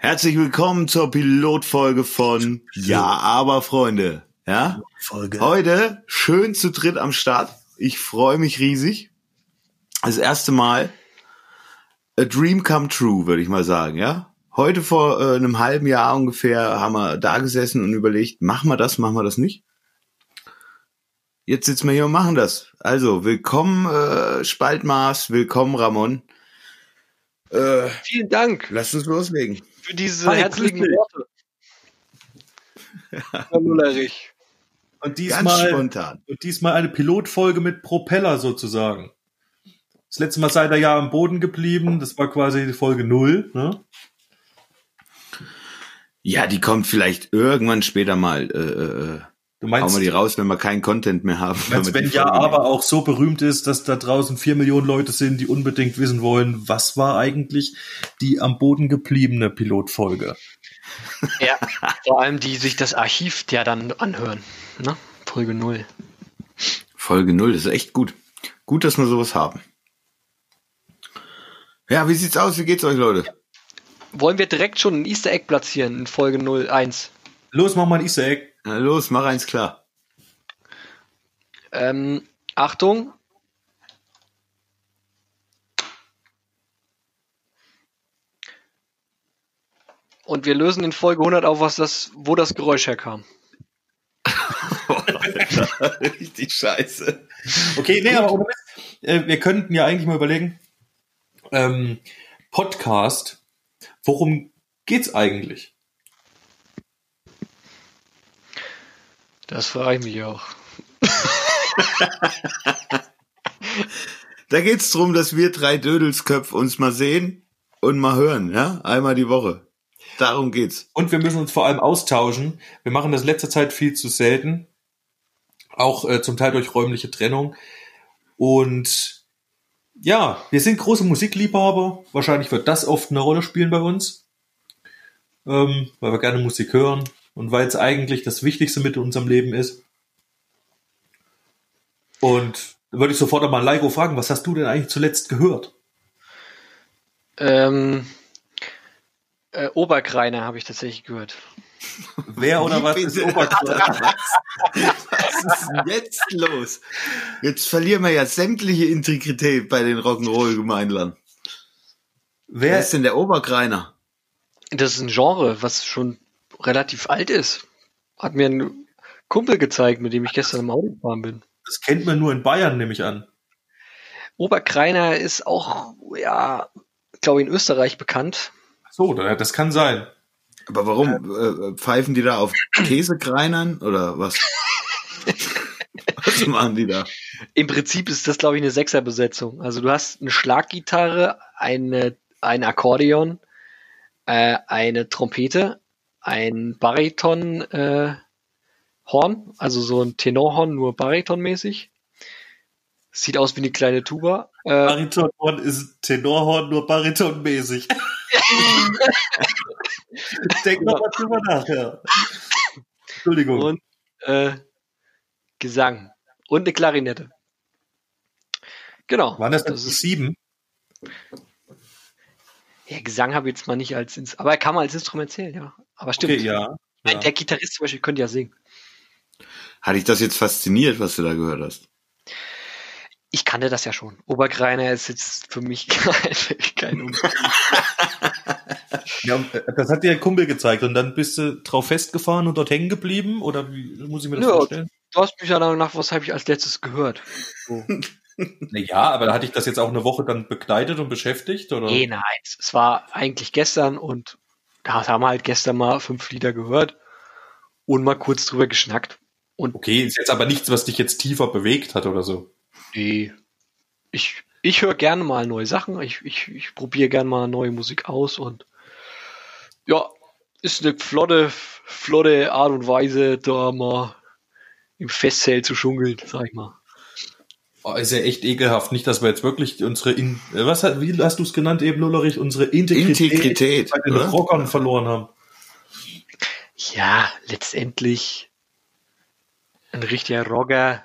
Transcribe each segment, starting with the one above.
Herzlich willkommen zur Pilotfolge von Ja, aber Freunde. Ja? Folge. Heute schön zu dritt am Start. Ich freue mich riesig. Das erste Mal a dream come true, würde ich mal sagen, ja? Heute vor äh, einem halben Jahr ungefähr haben wir da gesessen und überlegt, machen wir das, machen wir das nicht? Jetzt sitzen wir hier und machen das. Also, willkommen äh, Spaltmaß, willkommen Ramon. Äh, Vielen Dank lass uns loslegen. Für diese Hi, herzlichen. Worte. Herr Mullerich. Und Ganz diesmal, spontan. und diesmal eine Pilotfolge mit Propeller sozusagen. Das letzte Mal seid ihr ja am Boden geblieben. Das war quasi die Folge null. Ne? Ja, die kommt vielleicht irgendwann später mal. Äh, Du hauen meinst, wir die raus, wenn wir keinen Content mehr haben. meinst wir wenn ja aber auch so berühmt ist, dass da draußen vier Millionen Leute sind, die unbedingt wissen wollen, was war eigentlich die am Boden gebliebene Pilotfolge? Ja, vor allem die sich das Archiv ja dann anhören. Ne? Folge 0. Folge null, das ist echt gut. Gut, dass wir sowas haben. Ja, wie sieht's aus? Wie geht's euch, Leute? Wollen wir direkt schon ein Easter Egg platzieren in Folge 01? Los, mach mal ein Easter Egg. Na los, mach eins klar. Ähm, Achtung. Und wir lösen in Folge 100 auf, was das, wo das Geräusch herkam. Richtig scheiße. Okay, nee, aber ohne Mist. Äh, wir könnten ja eigentlich mal überlegen, ähm, Podcast, worum geht's eigentlich? Das frage ich mich auch. Da geht's drum, dass wir drei Dödelsköpfe uns mal sehen und mal hören, ja? Einmal die Woche. Darum geht's. Und wir müssen uns vor allem austauschen. Wir machen das letzte Zeit viel zu selten. Auch äh, zum Teil durch räumliche Trennung. Und ja, wir sind große Musikliebhaber. Wahrscheinlich wird das oft eine Rolle spielen bei uns. Ähm, weil wir gerne Musik hören und weil es eigentlich das Wichtigste mit unserem Leben ist. Und da würde ich sofort einmal Leiko fragen, was hast du denn eigentlich zuletzt gehört? Ähm, äh, Oberkreiner habe ich tatsächlich gehört. Wer oder was ist Oberkreiner? Was ist denn jetzt los? Jetzt verlieren wir ja sämtliche Integrität bei den Rock'n'Roll-Gemeinlern. Wer Wer ist denn der Oberkreiner? Das ist ein Genre, was schon relativ alt ist. Hat mir ein Kumpel gezeigt, mit dem ich gestern im Auto gefahren bin. Das kennt man nur in Bayern, nehme ich an. Oberkreiner ist auch, ja, glaube ich, in Österreich bekannt. So, da- das kann sein. Aber warum? Äh, pfeifen die da auf Käsekreinern oder was? was machen die da? Im Prinzip ist das, glaube ich, eine Sechserbesetzung. Also du hast eine Schlaggitarre, eine, ein Akkordeon, äh, eine Trompete, ein Bariton äh, Horn, also so ein Tenorhorn, nur Baritonmäßig. Sieht aus wie eine kleine Tuba. Äh, Baritonhorn ist Tenorhorn nur baritonmäßig. Denk noch mal drüber nach, ja. Entschuldigung. und äh, Gesang und eine Klarinette. Genau. Waren das das sieben? Ja, Gesang habe ich jetzt mal nicht als Ins aber kann man als Instrument zählen, ja. Aber stimmt. Okay, ja. ja. Der Gitarrist zum Beispiel könnte ja singen. Hat dich das jetzt fasziniert, was du da gehört hast? Ich kannte das ja schon. Oberkreiner ist jetzt für mich kein, ja. Das hat dir ein Kumpel gezeigt und dann bist du drauf festgefahren und dort hängen geblieben? Oder wie muss ich mir das Ja. vorstellen? Du hast mich ja danach nach, was habe ich als letztes gehört? So. Ja, aber hatte ich das jetzt auch eine Woche dann begleitet und beschäftigt? Oder? Nee, nein. Es war eigentlich gestern und da haben wir halt gestern mal fünf Lieder gehört und mal kurz drüber geschnackt. Und Okay, ist jetzt aber nichts, was dich jetzt tiefer bewegt hat oder so. die, ich, ich höre gerne mal neue Sachen. Ich, ich, ich probiere gerne mal neue Musik aus und ja, ist eine flotte, flotte Art und Weise, da mal im Festzelt zu schunkeln, sag ich mal. Ist ja echt ekelhaft. Nicht, dass wir jetzt wirklich unsere, In äh, was hat, wie hast du es genannt eben, Lullerich, unsere Integrität, Integrität, bei den oder? Rockern verloren haben. Ja, letztendlich ein richtiger Rocker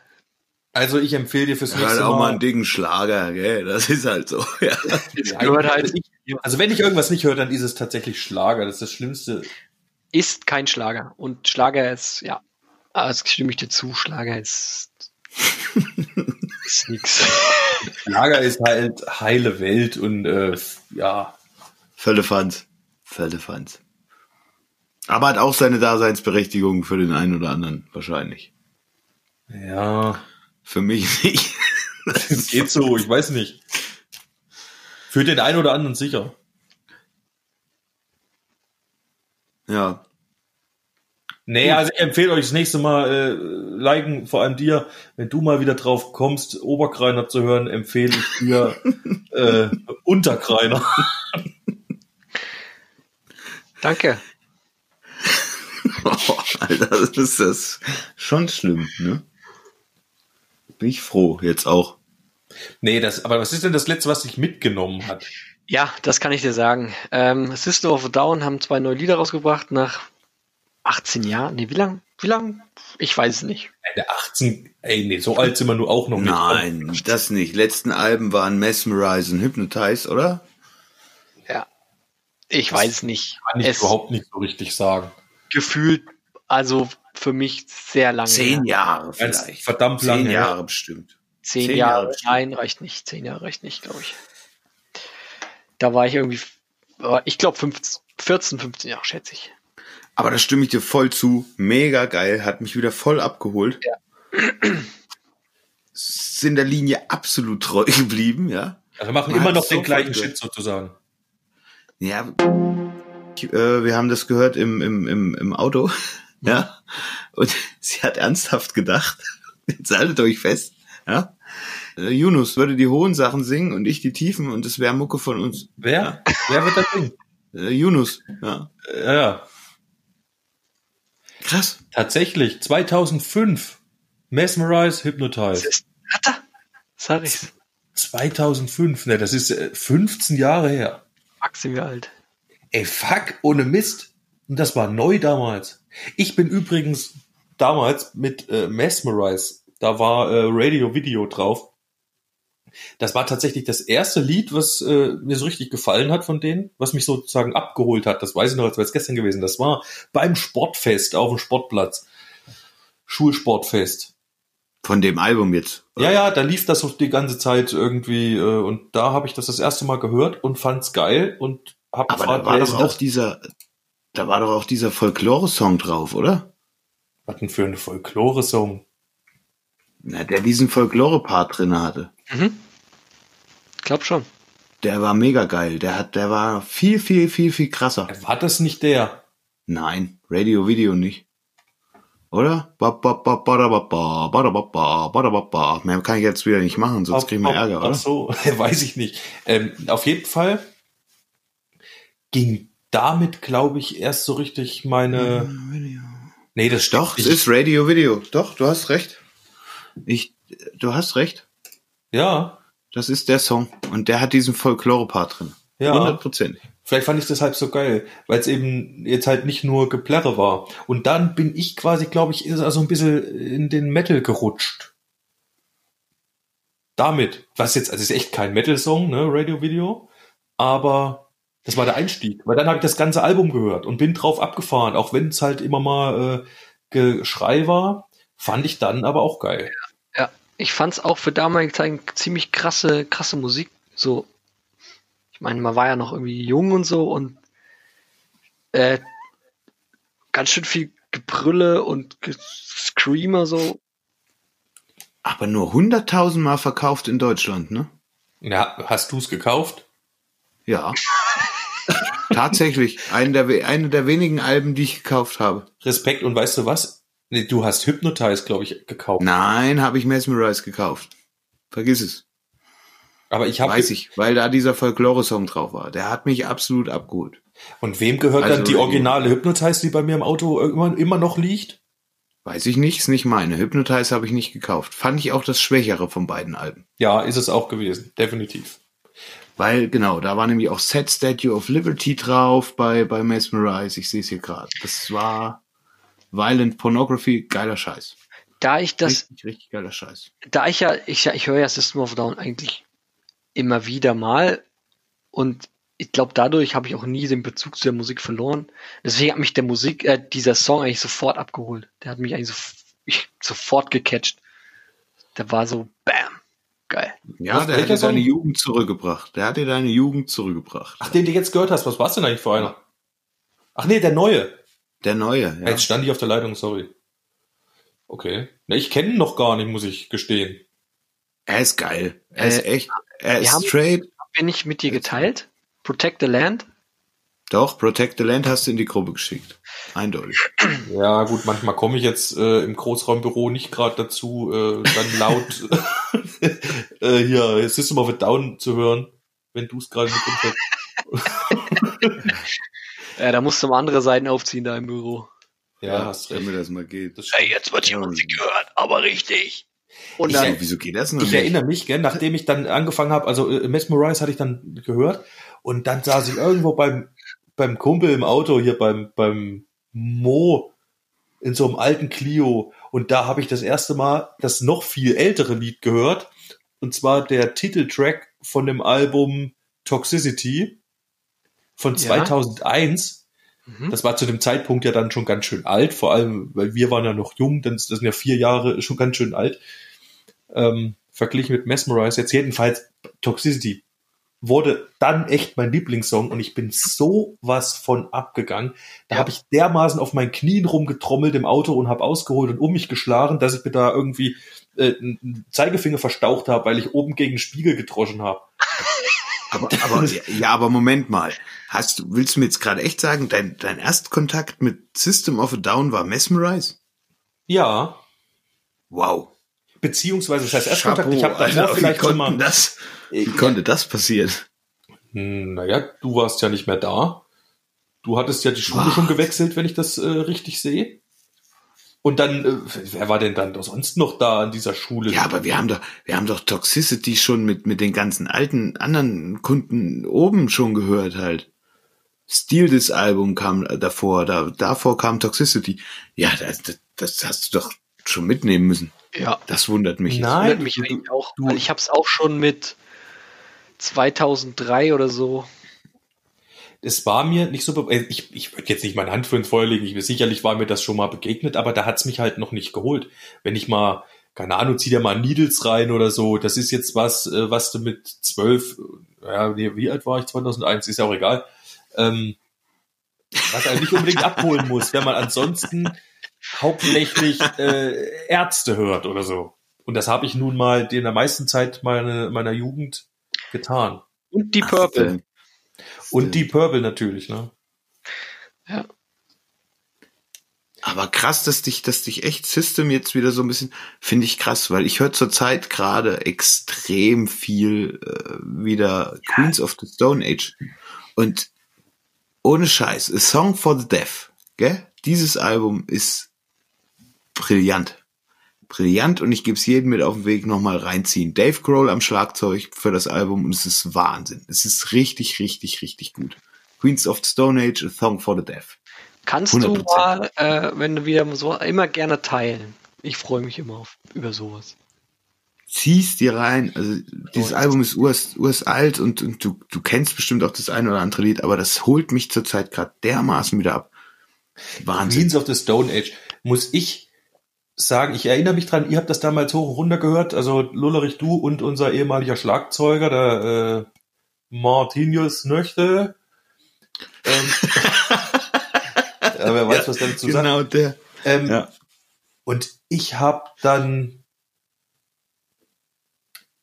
Also ich empfehle dir fürs Hört nächste auch mal Mal. einen dicken Schlager, gell? Das ist halt so. Ja. halt, Also wenn ich irgendwas nicht höre, dann ist es tatsächlich Schlager. Das ist das Schlimmste. ist kein Schlager. Und Schlager ist, ja, aber das stimme ich dir zu, Schlager ist, nix. Schlager ist halt heile Welt und äh, ja, Völlefanz. Völlefanz. Aber hat auch seine Daseinsberechtigung für den einen oder anderen, wahrscheinlich. ja, Für mich nicht. es geht so. Ich weiß nicht. Für den einen oder anderen sicher. Ja. Nee, also ich empfehle euch das nächste Mal äh, liken, vor allem dir, wenn du mal wieder drauf kommst, Oberkreiner zu hören, empfehle ich dir äh, Unterkreiner. Danke. Oh, Alter, das ist das schon schlimm, ne? Bin ich froh, jetzt auch. Nee, das, aber was ist denn das letzte, was dich mitgenommen hat? Ja, das kann ich dir sagen. Ähm, System of a Down haben zwei neue Lieder rausgebracht nach 18 Jahren. Nee, wie lang? Wie lang? Ich weiß es nicht. Eine 18, ey, nee, so alt sind wir nur auch noch nicht. Nein, das nicht. Letzten Alben waren Mesmerize und Hypnotize, oder? Ja. Ich weiß es nicht. Kann ich es überhaupt nicht so richtig sagen. gefühlt, also für mich sehr lange. Zehn her. Jahre Ganz vielleicht. verdammt Zehn lange her. Jahre bestimmt. Zehn, Zehn Jahre, Jahre bestimmt. nein, reicht nicht. Zehn Jahre reicht nicht, glaube ich. Da war ich irgendwie, ich glaube 15, 14, 15 Jahre, schätze ich. Aber da stimme ich dir voll zu. Mega geil, hat mich wieder voll abgeholt. Sind der Linie absolut treu geblieben, ja. Also wir machen Man immer noch den so gleichen Shit sozusagen. Ja, ich, äh, wir haben das gehört im, im, im, im Auto, ja. Und sie hat ernsthaft gedacht, jetzt haltet euch fest, ja. Äh, Yunus würde die hohen Sachen singen und ich die tiefen und es wäre Mucke von uns. Wer? Wer wird das Ding? Äh, Yunus, ja. Ja, ja. Krass. Tatsächlich, 2005. Mesmerize, Hypnotize. Hat er? Sag ich's. 2005, ne, das ist äh, 15 Jahre her. Max sind wir alt. Ey, fuck, ohne Mist. Und das war neu damals. Ich bin übrigens damals mit äh, Mesmerize, da war äh, Radio Video drauf. Das war tatsächlich das erste Lied, was äh, mir so richtig gefallen hat von denen, was mich sozusagen abgeholt hat. Das weiß ich noch, als wäre es gestern gewesen. Das war beim Sportfest auf dem Sportplatz. Schulsportfest. Von dem Album jetzt. Ja, ja, da lief das so die ganze Zeit irgendwie äh, und da habe ich das das erste Mal gehört und fand's geil und hab Aber da war doch auch dieser, da war doch auch dieser Folklore-Song drauf, oder? was denn für eine Folklore-Song. Na, der diesen Folklore-Part drinne hatte. Mhm. Glaub schon. Der war mega geil. Der hat, der war viel, viel, viel, viel krasser. War das nicht der? Nein, Radio Video nicht. Oder? Mehr kann ich jetzt wieder nicht machen, sonst kriegen wir Ärger, Ach oder? so, weiß ich nicht. Ähm, auf jeden Fall ging damit, glaube ich, erst so richtig meine. Nee, das stimmt Doch, es ist Radio Video. Doch, du hast recht. Ich, du hast recht. Ja, Das ist der Song. Und der hat diesen Folklore-Part drin. Ja. Hundertprozentig. vielleicht fand ich das deshalb so geil, weil es eben jetzt halt nicht nur Geplärre war. Und dann bin ich quasi, glaube ich, ist also ein bisschen in den Metal gerutscht. Damit, was jetzt, also es ist echt kein Metal-Song, ne, Radio-Video, aber das war der Einstieg. Weil dann habe ich das ganze Album gehört und bin drauf abgefahren, auch wenn es halt immer mal äh, Geschrei war, fand ich dann aber auch geil. Ich fand's auch für damalige Zeiten ziemlich krasse, krasse Musik. So, ich meine, man war ja noch irgendwie jung und so und äh, ganz schön viel Gebrülle und Screamer so. Aber nur 100.000 Mal verkauft in Deutschland, ne? Ja, hast du es gekauft? Ja. Tatsächlich. Eine der, eine der wenigen Alben, die ich gekauft habe. Respekt und weißt du was? Nee, du hast Hypnotize, glaube ich, gekauft. Nein, habe ich Mesmerize gekauft. Vergiss es. Aber ich habe Weiß ich, weil da dieser Folklore-Song drauf war. Der hat mich absolut abgeholt. Und wem gehört Also dann die die- originale Hypnotize, die bei mir im Auto immer, immer noch liegt? Weiß ich nicht, ist nicht meine. Hypnotize habe ich nicht gekauft. Fand ich auch das Schwächere von beiden Alben. Ja, ist es auch gewesen, definitiv. Weil, genau, da war nämlich auch Set Statue of Liberty drauf bei, bei Mesmerize. Ich sehe es hier gerade. Das war Violent Pornography, geiler Scheiß. da ich das, Richtig, richtig geiler Scheiß. da ich ja, ich, ich höre ja System of a Down eigentlich immer wieder mal und ich glaube, dadurch habe ich auch nie den Bezug zu der Musik verloren. Deswegen hat mich der Musik, äh, dieser Song eigentlich sofort abgeholt. Der hat mich eigentlich so, sofort gecatcht. Der war so, bam, geil. Ja, Was, der hat dir deine Song? Jugend zurückgebracht. Der hat dir deine Jugend zurückgebracht. Ach, den du jetzt gehört hast, was war's denn eigentlich für einer? Ach nee, der neue. Der neue, ja. Jetzt stand ich auf der Leitung, sorry. Okay. Na, ich kenne ihn noch gar nicht, muss ich gestehen. Er ist geil. Er Äh, ist echt, er ist haben- straight. Haben wir nicht mit dir geteilt? Protect the Land? Doch, Protect the Land hast du in die Gruppe geschickt. Eindeutig. Ja, gut, manchmal komme ich jetzt äh, im Großraumbüro nicht gerade dazu, äh, dann laut äh, hier System of a Down zu hören, wenn du es gerade mit uns Ja, da musst du mal andere Seiten aufziehen da im Büro. Ja, hast recht. Damit das mal geht. Das Ey, jetzt wird hier Musik gehört, aber richtig. Und Ich- dann, Wieso geht das noch Ich nicht? erinnere mich, gell, nachdem ich dann angefangen habe, also äh, Mesmerize hatte ich dann gehört und dann saß ich irgendwo beim beim Kumpel im Auto hier beim beim Mo in so einem alten Clio und da habe ich das erste Mal das noch viel ältere Lied gehört und zwar der Titeltrack von dem Album Toxicity von Ja. 2001. Mhm. Das war zu dem Zeitpunkt ja dann schon ganz schön alt, vor allem, weil wir waren ja noch jung, denn das sind ja vier Jahre schon ganz schön alt. Ähm, verglichen mit Mesmerize. Jetzt jedenfalls Toxicity wurde dann echt mein Lieblingssong und ich bin so was von abgegangen. Da Ja. habe ich dermaßen auf meinen Knien rumgetrommelt im Auto und habe ausgeholt und um mich geschlagen, dass ich mir da irgendwie äh, einen Zeigefinger verstaucht habe, weil ich oben gegen den Spiegel gedroschen habe. Aber, aber, ja, aber Moment mal. Hast du, willst du mir jetzt gerade echt sagen, dein, dein Erstkontakt mit System of a Down war Mesmerize? Ja, Wow. beziehungsweise das heißt Erstkontakt, ich habe Chapeau, davor Alter, vielleicht schon mal... das, wie konnte das passieren? Hm, Naja, du warst ja nicht mehr da. Du hattest ja die Schule Was? schon gewechselt, wenn ich das äh, richtig sehe. Und dann, äh, wer war denn dann sonst noch da an dieser Schule? Ja, aber wir haben doch, wir haben doch Toxicity schon mit, mit den ganzen alten anderen Kunden oben schon gehört halt. Steal this Album kam davor, da, davor kam Toxicity. Ja, das, das, das hast du doch schon mitnehmen müssen. ja, Das wundert mich. jetzt. Nein, wundert mich eigentlich auch, du- weil ich habe es auch schon mit 2003 oder so. Es war mir nicht so, be- äh, ich, ich würde jetzt nicht meine Hand für ins Feuer legen, ich, sicherlich war mir das schon mal begegnet, aber da hat's mich halt noch nicht geholt. Wenn ich mal, keine Ahnung, zieh dir mal Needles rein oder so, das ist jetzt was, äh, was du mit zwölf, äh, ja, wie, wie alt war ich, 2001, ist ja auch egal, ähm, was er nicht unbedingt abholen muss, wenn man ansonsten hauptsächlich äh, Ärzte hört oder so. Und das habe ich nun mal in der meisten Zeit meiner, meiner Jugend getan. Und die Ach, Purple. Und die Purple natürlich, ne? Ja. Aber krass, dass dich, dass dich echt System jetzt wieder so ein bisschen, finde ich krass, weil ich höre zurzeit gerade extrem viel äh, wieder Queens of the Stone Age. Und ohne Scheiß, A Song for the Deaf, gell? Dieses Album ist brillant. Brillant und ich gebe es jedem mit auf den Weg nochmal reinziehen. Dave Grohl am Schlagzeug für das Album und es ist Wahnsinn. Es ist richtig, richtig, richtig gut. Queens of the Stone Age, A Song for the Deaf. Kannst du 100%. mal, äh, wenn du wieder so, immer gerne teilen. Ich freue mich immer auf, über sowas. ziehst dir rein. Also dieses Oh, Album ist urs, urs alt und, und du, du kennst bestimmt auch das ein oder andere Lied, aber das holt mich zurzeit gerade dermaßen wieder ab. Wahnsinn. Queens of the Stone Age, muss ich sagen, ich erinnere mich dran, ihr habt das damals hoch und runter gehört, also Lullerich, du und unser ehemaliger Schlagzeuger, der äh, Martinius Nöchte. Ähm, ja, wer weiß, was damit zu sagen. Genau der. Ähm, Ja. Und ich habe dann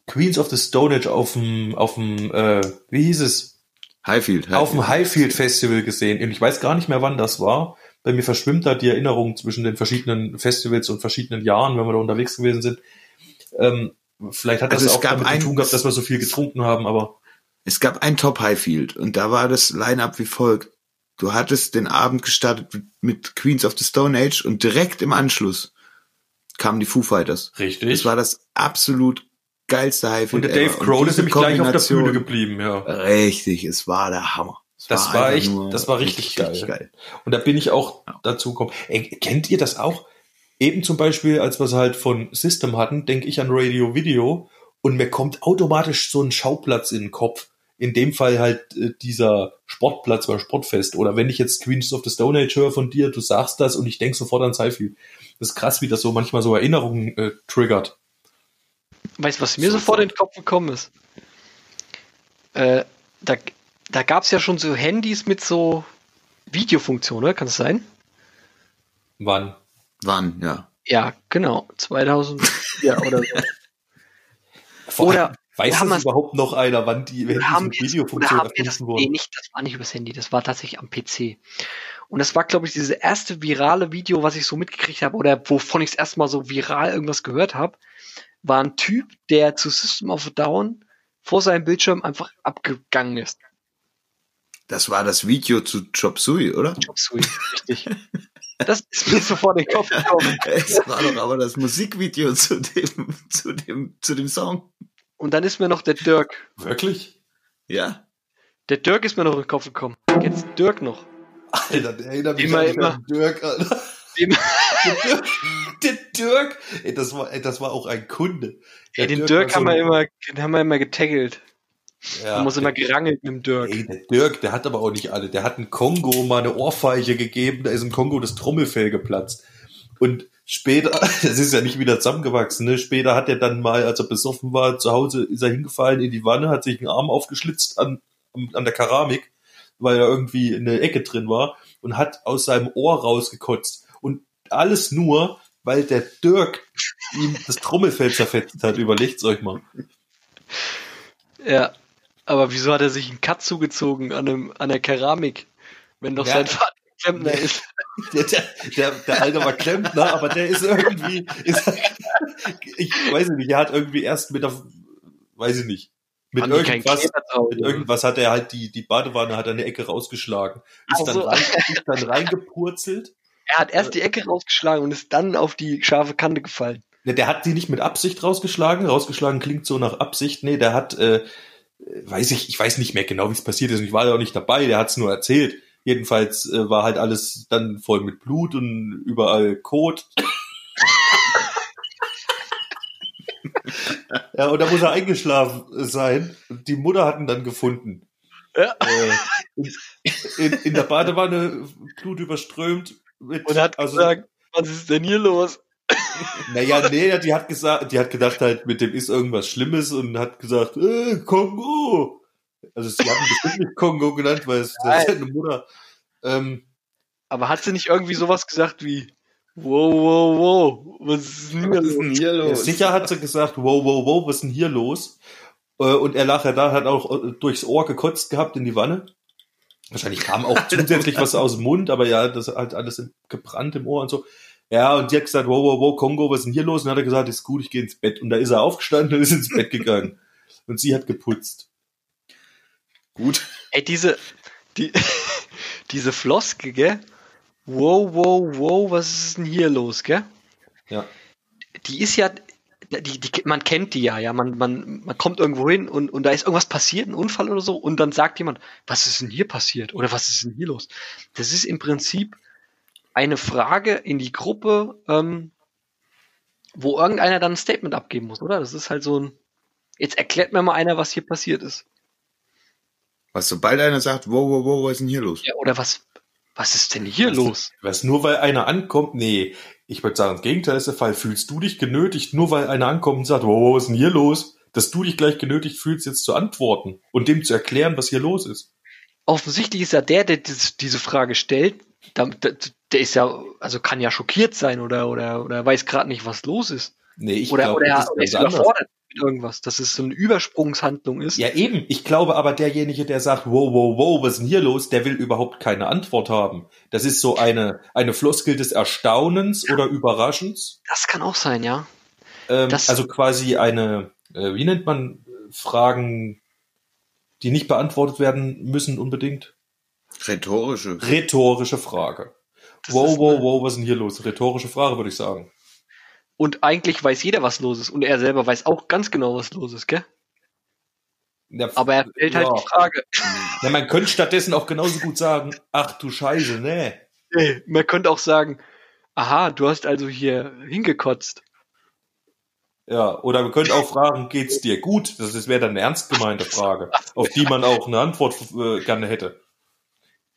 Queens of the Stone Age auf dem, auf dem, äh, wie hieß es? Highfield. auf dem Highfield Festival gesehen. Und ich weiß gar nicht mehr, wann das war. Bei mir verschwimmt da die Erinnerung zwischen den verschiedenen Festivals und verschiedenen Jahren, wenn wir da unterwegs gewesen sind. Ähm, vielleicht hat das Also es auch gab damit ein- zu tun gehabt, dass wir so viel getrunken haben, aber Es gab ein Top Highfield und da war das Line-Up wie folgt. Du hattest den Abend gestartet mit- Queens of the Stone Age und direkt im Anschluss kamen die Foo Fighters. richtig. Das war das absolut geilste Highfield. und der Dave. Grohl ist nämlich gleich auf der Bühne geblieben, ja. Richtig, es war der Hammer. Das war einfach echt- das war richtig geil. geil. Und da bin ich auch Ja. dazu gekommen. Ey, kennt ihr das auch? Eben zum Beispiel, als wir es halt von System hatten, denke ich an Radio Video und mir kommt automatisch so ein Schauplatz in den Kopf. In dem Fall halt äh, dieser Sportplatz beim Sportfest. Oder wenn ich jetzt Queens of the Stone Age höre von dir, du sagst das und ich denke sofort an Sci-Fi. Das ist krass, wie das so manchmal so Erinnerungen äh, triggert. Weißt du, was mir sofort in den Kopf gekommen ist? Äh, da da gab es ja schon so Handys mit so Videofunktion, oder? Kann das sein? Wann? Wann, ja. Ja, genau. 2004 oder so. Vor Oder- weiß haben das überhaupt noch einer, wann die, haben oder Videofunktion haben wir das, erfunden nee, wurde? nicht, das war nicht übers Handy, das war tatsächlich am PC. Und das war, glaube ich, dieses erste virale Video, was ich so mitgekriegt habe, oder wovon ich es erstmal so viral irgendwas gehört habe, war ein Typ, der zu System of a Down vor seinem Bildschirm einfach abgegangen ist. Das war das Video zu Chop Suey, oder? Chop Suey, richtig. Das ist mir sofort in den Kopf gekommen. Es war doch aber das Musikvideo zu dem, zu dem, zu dem Song. Und dann ist mir noch der Dirk. Wirklich? Ja. Der Dirk ist mir noch in den Kopf gekommen. Jetzt Dirk noch. Alter, der erinnert mich Immer, an immer. den Dirk, Alter. Dem, Der Dirk, der Dirk ey, das, war, ey, das war auch ein Kunde. ey, den Dirk, war haben, so wir immer, den haben wir immer getaggelt. Ja, Man muss immer gerangelt mit dem Dirk. Ey, der Dirk, der hat aber auch nicht alle. Der hat einen Kongo mal eine Ohrfeiche gegeben, da ist im Kongo das Trommelfell geplatzt. Und später, das ist ja nicht wieder zusammengewachsen, ne? Später hat er dann mal, als er besoffen war, zu Hause ist er hingefallen in die Wanne, hat sich einen Arm aufgeschlitzt an, an der Keramik, weil er irgendwie in der Ecke drin war und hat aus seinem Ohr rausgekotzt. Und alles nur, weil der Dirk ihm das Trommelfell zerfetzt hat. Überlegt's euch mal. Ja. Aber wieso hat er sich einen Cut zugezogen an, einem, an der Keramik, wenn doch Ja. sein Vater Klempner ist? Der, der, der, der Alte war Klempner, aber der ist irgendwie, ist, ich weiß nicht, er hat irgendwie erst mit der, weiß ich nicht, mit Haben irgendwas, mit irgendwas hat er halt die, die Badewanne, hat er eine Ecke rausgeschlagen, ist, Ach dann, rein, ist dann reingepurzelt. Er hat erst die Ecke rausgeschlagen und ist dann auf die scharfe Kante gefallen. Der hat die nicht mit Absicht rausgeschlagen, rausgeschlagen klingt so nach Absicht, nee, der hat, äh, weiß ich, ich weiß nicht mehr genau, wie es passiert ist, und ich war ja auch nicht dabei, der hat es nur erzählt. Jedenfalls äh, war halt alles dann voll mit Blut und überall Kot. ja, und da muss er eingeschlafen sein. Die Mutter hat ihn dann gefunden. Ja. Äh, in, in, der Badewanne, Blut überströmt. Mit, Und hat also, gesagt, was ist denn hier los? Naja, nee, die hat gesagt, die hat gedacht halt, mit dem ist irgendwas Schlimmes und hat gesagt, äh, Kongo. Also sie haben ihn bestimmt nicht Kongo genannt, weil es das ist seine Mutter. Ähm, Aber hat sie nicht irgendwie sowas gesagt wie, wow, wow, wow, was ist denn hier los? hier ja, sicher hat sie gesagt, wow, wow, wow, was ist denn hier los? Äh, und er lag ja da, hat auch äh, durchs Ohr gekotzt gehabt in die Wanne. Wahrscheinlich kam auch zusätzlich was aus dem Mund, aber ja, das hat alles gebrannt im Ohr und so. Ja, und die hat gesagt, wow, wow, wow, Kongo, was ist denn hier los? Und dann hat er gesagt, ist gut, ich gehe ins Bett. Und da ist er aufgestanden und ist ins Bett gegangen. Und sie hat geputzt. Gut. Ey, diese, die, diese Floske, gell? Wow, wow, wow, was ist denn hier los, gell? Ja. Die ist ja, die, die, man kennt die ja, ja, man, man, man kommt irgendwo hin und, und da ist irgendwas passiert, ein Unfall oder so, und dann sagt jemand, was ist denn hier passiert? Oder was ist denn hier los? Das ist im Prinzip eine Frage in die Gruppe, ähm, wo irgendeiner dann ein Statement abgeben muss, oder? Das ist halt so ein, jetzt erklärt mir mal einer, was hier passiert ist. Was, sobald einer sagt, wow, wow, wow, was ist denn hier los? Ja, oder was, was ist denn hier Was- los? Was nur weil einer ankommt, nee, ich würde sagen, das Gegenteil ist der Fall. Fühlst du dich genötigt, nur weil einer ankommt und sagt, wow, was ist denn hier los? Dass du dich gleich genötigt fühlst, jetzt zu antworten und dem zu erklären, was hier los ist. Offensichtlich ist ja der, der dies, diese Frage stellt, der, der, ist ja, also kann ja schockiert sein oder, oder, oder weiß gerade nicht, was los ist. Nee, ich oder glaube, oder, das oder ist ist überfordert mit irgendwas, dass es so eine Übersprungshandlung ist. Ja, eben. Ich glaube aber, derjenige, der sagt, wow, wow, wow, was ist denn hier los, der will überhaupt keine Antwort haben. Das ist so eine, eine Floskel des Erstaunens oder Überraschens. Das kann auch sein, ja. Ähm, Das- also quasi eine, äh, wie nennt man äh, Fragen, die nicht beantwortet werden müssen unbedingt? Rhetorische. Rhetorische Frage. Das wow, wow, wow, was ist denn hier los? Rhetorische Frage, würde ich sagen. Und eigentlich weiß jeder, was los ist. Und er selber weiß auch ganz genau, was los ist, gell? Ja, Aber er stellt halt ja. die Frage. Ja, man könnte stattdessen auch genauso gut sagen, ach du Scheiße, nee. Nee, man könnte auch sagen, aha, du hast also hier hingekotzt. Ja, oder wir können auch fragen, geht's dir gut? Das, das wäre dann eine ernst gemeinte Frage, auf die man auch eine Antwort äh, gerne hätte.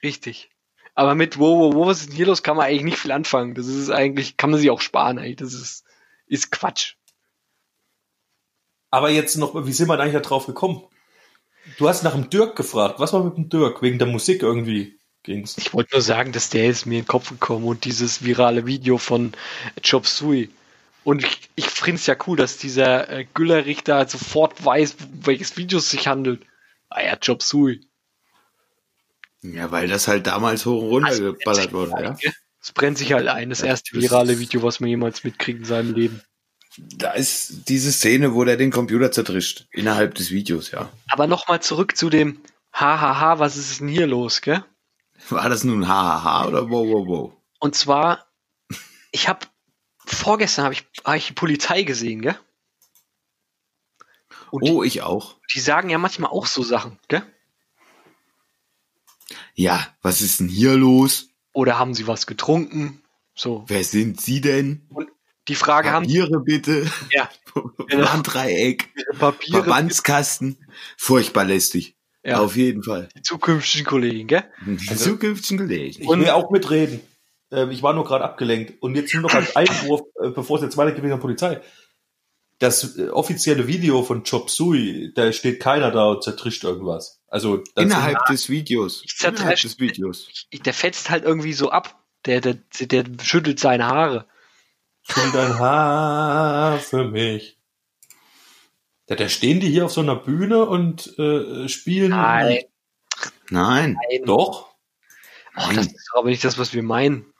Richtig. Aber mit wow, wow, wow, was ist denn hier los, kann man eigentlich nicht viel anfangen. Das ist eigentlich, kann man sich auch sparen, eigentlich. Das ist, ist Quatsch. Aber jetzt noch, wie sind wir eigentlich da drauf gekommen? Du hast nach dem Dirk gefragt. Was war mit dem Dirk? Wegen der Musik irgendwie ging's. Ich wollte nur sagen, dass der ist mir in den Kopf gekommen und dieses virale Video von Chop Suey. Und ich, ich finde es ja cool, dass dieser äh, Güllerich da sofort weiß, welches Video es sich handelt. Ah ja, Chop Suey. Ja, weil das halt damals hoch und runter geballert wurde, ja. Es brennt sich halt ein, das erste virale Video, was man jemals mitkriegt in seinem Leben. Da ist diese Szene, wo der den Computer zertrischt, innerhalb des Videos, ja. Aber nochmal zurück zu dem Hahaha, was ist denn hier los, gell? War das nun hahaha oder wow, wow, wow? Und zwar, ich habe vorgestern habe ich, hab ich die Polizei gesehen, gell? Und Oh, ich auch. die sagen ja manchmal auch so Sachen, gell? Ja, was ist denn hier los? Oder haben sie was getrunken? So. Wer sind Sie denn? Die Frage haben sie Papiere bitte. ja, Warndreieck. Papiere, Verbandskasten. Furchtbar lästig. ja, Auf jeden Fall. die zukünftigen Kollegen, gell? Die zukünftigen Kollegen. Ich will auch mitreden. Ähm, ich war nur gerade abgelenkt. Und jetzt nur noch als Einwurf, äh, bevor es jetzt weitergeht mit der Polizei. Das äh, offizielle Video von Chop Suey, da steht keiner da und zertrischt irgendwas. Also Innerhalb des Videos. Ich Innerhalb des Videos. Ich- Der fetzt halt irgendwie so ab. Der, der, der schüttelt seine Haare. sind ein Haar für mich. Da, da stehen die hier auf so einer Bühne und äh, spielen. Nein. Nein. Nein. Doch. Ach, das ist aber nicht das, was wir meinen.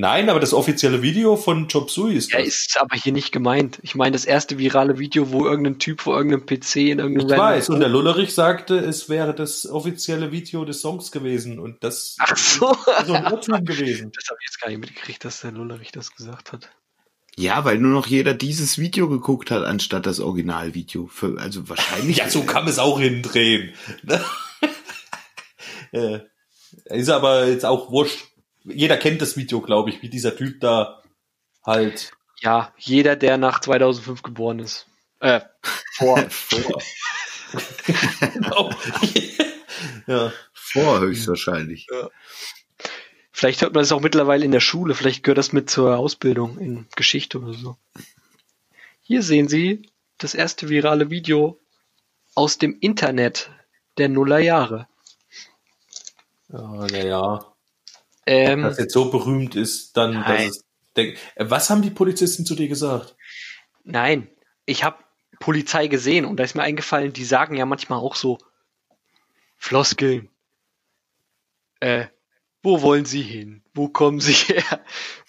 Nein, aber das offizielle Video von Chop Suey ist Ja, das. ist aber hier nicht gemeint. Ich meine, das erste virale Video, wo irgendein Typ vor irgendeinem PC in irgendeinem Ich weiß, und der Lullerich sagte, es wäre das offizielle Video des Songs gewesen und das Ach so. ist so ein Irrtum gewesen. Das habe ich jetzt gar nicht mitgekriegt, dass der Lullerich das gesagt hat. Ja, weil nur noch jeder dieses Video geguckt hat, anstatt das Originalvideo. Für, also wahrscheinlich. Ja, so kann man es auch hindrehen. äh, ist aber jetzt auch wurscht. Jeder kennt das Video, glaube ich, wie dieser Typ da halt. Ja, jeder, der nach 2005 geboren ist. Äh, vor. vor, Genau. ja. vor höchstwahrscheinlich. Vielleicht hört man das auch mittlerweile in der Schule. Vielleicht gehört das mit zur Ausbildung in Geschichte oder so. Hier sehen Sie das erste virale Video aus dem Internet der Nullerjahre. Ja, naja. Ähm, Dass jetzt so berühmt ist, dann. dass es, was haben die Polizisten zu dir gesagt? Nein, ich habe Polizei gesehen und da ist mir eingefallen, die sagen ja manchmal auch so Floskeln. Äh, wo wollen Sie hin? Wo kommen Sie her?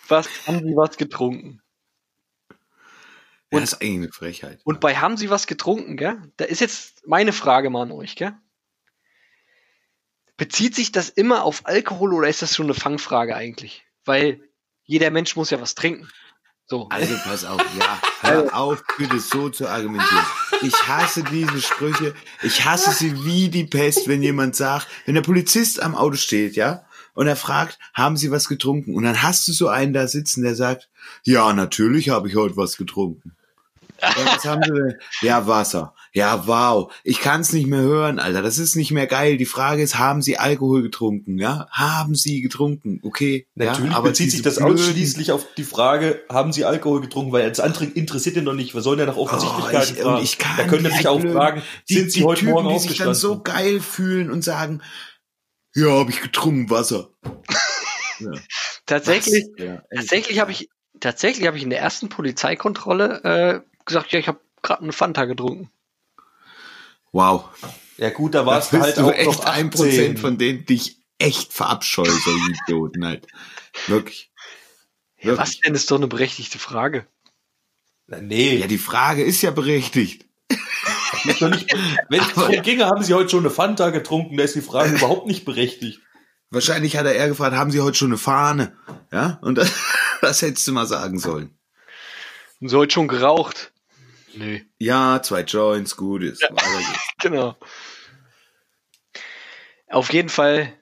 Was haben Sie was getrunken? Ja, das ist eigentlich eine Frechheit. Und bei haben Sie was getrunken, gell? Da ist jetzt meine Frage mal an euch, gell? Bezieht sich das immer auf Alkohol oder ist das schon eine Fangfrage eigentlich? Weil jeder Mensch muss ja was trinken. So. Also pass auf, ja. Hör auf, bitte so zu argumentieren. Ich hasse diese Sprüche. Ich hasse sie wie die Pest, wenn jemand sagt, wenn der Polizist am Auto steht, ja, und er fragt, haben Sie was getrunken? Und dann hast du so einen da sitzen, der sagt, ja, natürlich habe ich heute was getrunken. Ja, was haben Sie denn? Ja, Wasser. Ja, wow. Ich kann es nicht mehr hören, Alter. Das ist nicht mehr geil. Die Frage ist, haben Sie Alkohol getrunken? Ja, haben Sie getrunken? Okay. Natürlich ja, aber bezieht sich das blöden- ausschließlich auf die Frage, haben sie Alkohol getrunken? Weil das andere interessiert ihn doch nicht. Wir sollen ja nach Offensichtlichkeit Oh, ich, ich kann da können sich auch fragen, die, sind sie die heute Typen, Morgen die sich dann so geil fühlen und sagen, ja, habe ich getrunken Wasser. Ja. Tatsächlich? Ja, tatsächlich habe ich, tatsächlich habe ich in der ersten Polizeikontrolle äh, gesagt, ja, ich habe gerade eine Fanta getrunken. Wow. ja gut, da bist du halt du auch echt noch ein 18. Prozent von denen, die ich echt verabscheue, so Idioten halt. Wirklich. Was Wirklich. denn ist doch eine berechtigte Frage. Na, Nee, Ja, die Frage ist ja berechtigt. ist doch nicht, wenn es darum ginge, haben sie heute schon eine Fanta getrunken, da ist die Frage überhaupt nicht berechtigt. Wahrscheinlich hat er eher gefragt, haben Sie heute schon eine Fahne? Ja, und das, das hättest du mal sagen sollen. Und so heute schon geraucht. Nee. Ja, zwei Joints, gut ist. Geht's. Genau. Auf jeden Fall.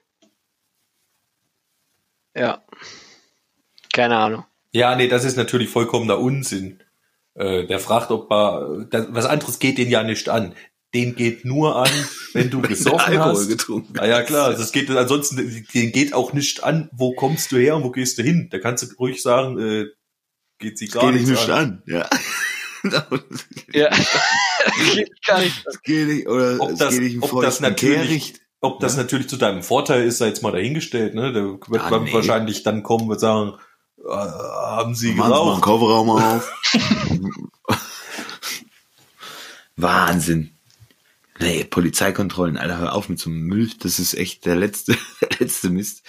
Ja. Keine Ahnung. Ja, nee, das ist natürlich vollkommener Unsinn. Äh, der fragt, ob er, das, was anderes geht den ja nicht an. Den geht nur an, wenn du gesoffen Alkohol hast. getrunken Ah, ja, klar, das geht ansonsten, den geht auch nicht an, wo kommst du her und wo gehst du hin? Da kannst du ruhig sagen, äh, geht sie gar Geht nicht an. an. Ja. Ja. Geht gar nicht. Es geht nicht, oder Ob das- geht nicht ob das natürlich- Kehricht. Ob das natürlich zu deinem Vorteil ist, sei jetzt mal dahingestellt, ne? Da wird Ja, man nee. wahrscheinlich dann kommen und sagen, äh, haben sie Machen Sie mal einen geraucht? Kofferraum auf. Wahnsinn. Nee, Polizeikontrollen, Alter, hör auf mit so einem Müll. Das ist echt der letzte, der letzte Mist.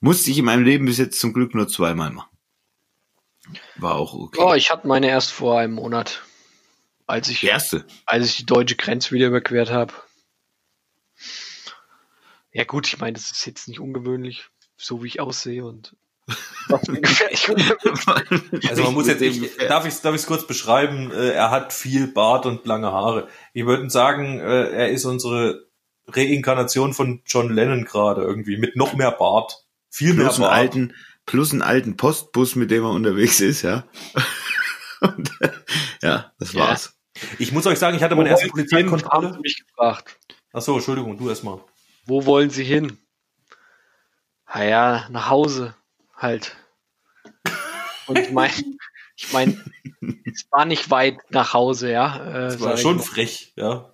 Musste ich in meinem Leben bis jetzt zum Glück nur zweimal machen. War auch okay. Oh, ich hatte meine erst vor einem Monat, als ich, Die erste. als ich die deutsche Grenze wieder überquert habe. Ja gut, ich meine, das ist jetzt nicht ungewöhnlich, so wie ich aussehe und Also man muss jetzt, ich, Gefährt. darf ich darf ich kurz beschreiben? Äh, Er hat viel Bart und lange Haare. Wir würden sagen, äh, er ist unsere Reinkarnation von John Lennon gerade irgendwie mit noch mehr Bart, viel mehr plus Bart. alten, plus einen alten Postbus, mit dem er unterwegs ist, ja. Und, ja, das Ja. war's. Ich muss euch sagen, ich hatte meine erste Haben sie Polizeikontrolle. mich gefragt, Ach so, Entschuldigung, du erstmal. wo wollen Sie hin? Ah ja, nach Hause halt. Und ich meine, ich meine, es war nicht weit nach Hause, ja. Äh, Das sag war schon frech, ja.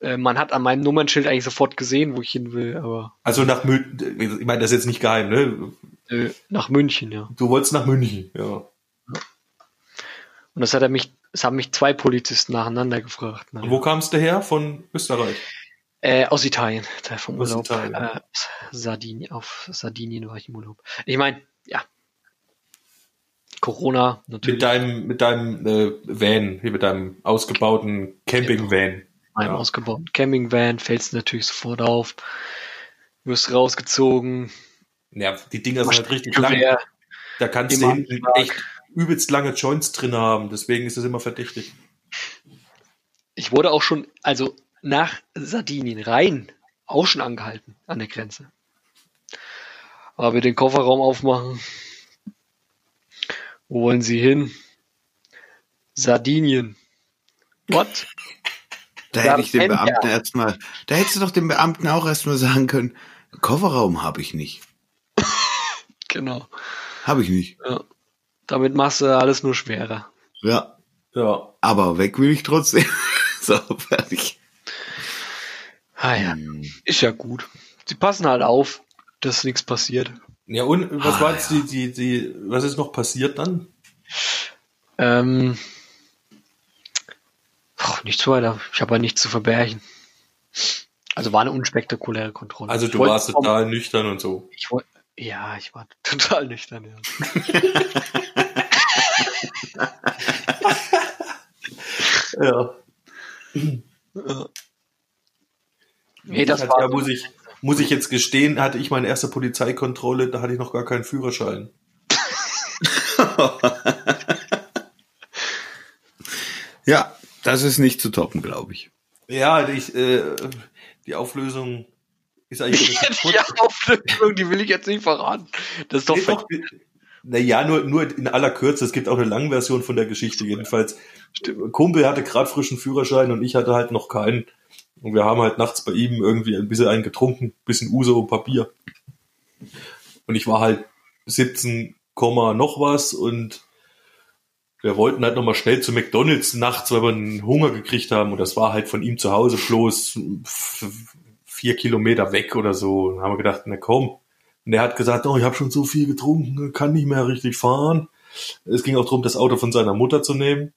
Äh, man hat an meinem Nummernschild eigentlich sofort gesehen, wo ich hin will, aber Also nach München, ich meine, das ist jetzt nicht geheim, ne? äh, nach München, ja. Du wolltest nach München, ja. Und das hat er mich, es haben mich zwei Polizisten nacheinander gefragt. Und wo kamst du her? Von Österreich. Äh, aus Italien, da vom Aus Urlaub. Italien. Äh, Sardinien, auf Sardinien war ich im Urlaub. Ich meine, ja. Corona, natürlich. Mit deinem, mit deinem äh, Van, hier mit deinem ausgebauten Camping-Van. Meinem Ja. ausgebauten Campingvan fällst natürlich sofort auf. Wirst rausgezogen. Ja, die Dinger sind halt richtig lang. Da kannst du hinten echt übelst lange Joints drin haben. Deswegen ist das immer verdächtig. Ich wurde auch schon, also nach Sardinien rein, auch schon angehalten an der Grenze. Aber wir den Kofferraum aufmachen. Wo wollen Sie hin? Sardinien. What? Da hätte ich dem kennt Beamten ja. erstmal, da hättest du doch dem Beamten auch erstmal sagen können, Kofferraum habe ich nicht. Genau. Habe ich nicht. Ja. Damit machst du alles nur schwerer. Ja. Ja. Aber weg will ich trotzdem. so, fertig. Ah ja, Hm. ist ja gut. Sie passen halt auf, dass nichts passiert. Ja, und was Ah, war jetzt ja. die, die, die, was ist noch passiert dann? Ähm, ach, nichts weiter. Ich habe ja nichts zu verbergen. Also war eine unspektakuläre Kontrolle. Also du warst total nüchtern und so. Ich wollte, ja, ich war total nüchtern. Ja. Ja. Nee, das war ja, muss ich, muss ich jetzt gestehen, hatte ich meine erste Polizeikontrolle, da hatte ich noch gar keinen Führerschein. Ja, das ist nicht zu toppen, glaube ich. Ja, ich, äh, die Auflösung ist eigentlich die Auflösung, die will ich jetzt nicht verraten. Das ist doch, Nee, doch, naja, nur, nur in aller Kürze. Es gibt auch eine Langversion von der Geschichte. Jedenfalls, ein Kumpel hatte gerade frischen Führerschein und ich hatte halt noch keinen. Und wir haben halt nachts bei ihm irgendwie ein bisschen einen getrunken, bisschen Uso und Papier. Und ich war halt 17, Komma noch was und wir wollten halt nochmal schnell zu McDonalds nachts, weil wir einen Hunger gekriegt haben. Und das war halt von ihm zu Hause bloß vier Kilometer weg oder so. Und haben wir gedacht, na komm, und er hat gesagt, oh, ich habe schon so viel getrunken, kann nicht mehr richtig fahren. Es ging auch darum, das Auto von seiner Mutter zu nehmen,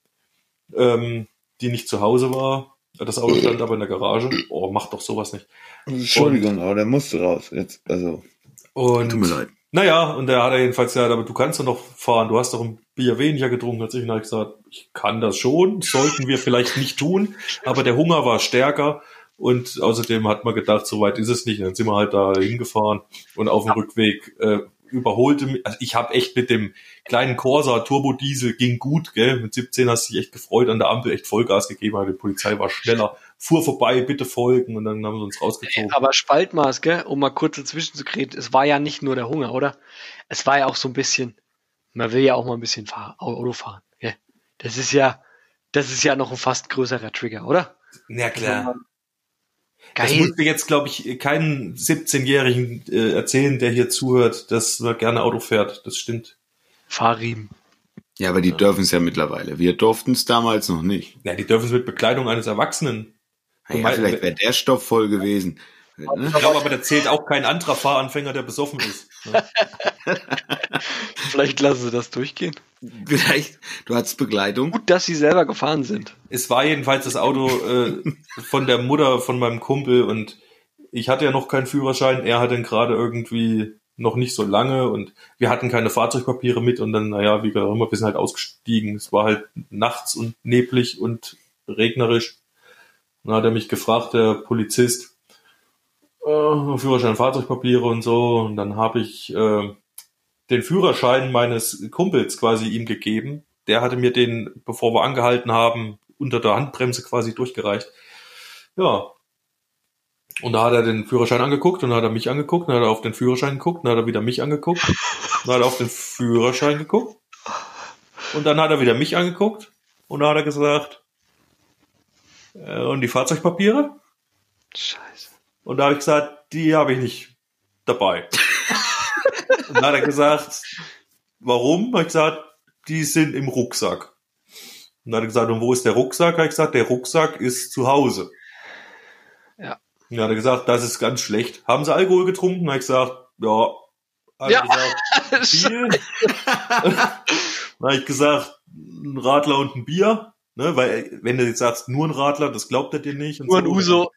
ähm, die nicht zu Hause war. Das Auto stand aber in der Garage. Oh, mach doch sowas nicht. Entschuldigung, aber der musste raus. Jetzt, also, Und tut mir leid. naja, und der hat er jedenfalls gesagt, aber du kannst doch noch fahren, du hast doch ein Bier weniger getrunken als ich. Und dann hab ich gesagt, ich kann das schon, sollten wir vielleicht nicht tun, aber der Hunger war stärker. Und außerdem hat man gedacht, so weit ist es nicht. Und dann sind wir halt da hingefahren und auf dem Rückweg äh, überholte mich. Also ich habe echt mit dem kleinen Corsa Turbo Diesel ging gut, gell? Mit 17 hast du dich echt gefreut an der Ampel, echt Vollgas gegeben, aber die Polizei war schneller, fuhr vorbei, bitte folgen und dann haben sie uns rausgezogen. aber Spaltmaß, gell, um mal kurz dazwischen zu kreten, es war ja nicht nur der Hunger, oder? Es war ja auch so ein bisschen, Man will ja auch mal ein bisschen fahr Auto fahren. Ja. Das ist ja, das ist ja noch ein fast größerer Trigger, oder? Na klar. Das Geil. muss mir jetzt, glaube ich, keinen 17-Jährigen äh, erzählen, der hier zuhört, dass er gerne Auto fährt. Das stimmt. Fahrriemen. Ja, aber die dürfen es ja mittlerweile. Wir durften es damals noch nicht. Ja, die dürfen es mit Bekleidung eines Erwachsenen. Ja, Wobei- vielleicht wäre der Stoff voll gewesen. Ne? Ich glaube aber, da zählt auch kein anderer Fahranfänger, der besoffen ist. Vielleicht lassen sie das durchgehen. Vielleicht, du hattest Begleitung. Gut, dass sie selber gefahren sind. Es war jedenfalls das Auto äh, von der Mutter von meinem Kumpel und ich hatte ja noch keinen Führerschein. Er hatte ihn gerade irgendwie noch nicht so lange und wir hatten keine Fahrzeugpapiere mit und dann, naja, wie auch immer, wir sind halt ausgestiegen. Es war halt nachts und neblig und regnerisch. Dann hat er mich gefragt, der Polizist, äh, Führerschein, Fahrzeugpapiere und so. Und dann habe ich äh, den Führerschein meines Kumpels quasi ihm gegeben. Der hatte mir den, bevor wir angehalten haben, unter der Handbremse quasi durchgereicht. Ja. Und da hat er den Führerschein angeguckt und dann hat er mich angeguckt, dann hat er auf den Führerschein geguckt, dann hat er wieder mich angeguckt, dann hat er auf den Führerschein geguckt und dann hat er wieder mich angeguckt und dann hat er gesagt, äh, und die Fahrzeugpapiere? Scheiße. Und da habe ich gesagt, die habe ich nicht dabei. und dann hat er gesagt, warum? Habe ich gesagt, die sind im Rucksack. Und dann hat er gesagt, und wo ist der Rucksack? Habe ich gesagt, der Rucksack ist zu Hause. Ja. Und dann hat er gesagt, das ist ganz schlecht. Haben Sie Alkohol getrunken? Habe ich gesagt, ja. Hat Ja. er gesagt, viel. dann habe ich gesagt, ein Radler und ein Bier. Ne, weil, wenn du jetzt sagst, nur ein Radler, das glaubt er dir nicht. und Nur ein so. Uso.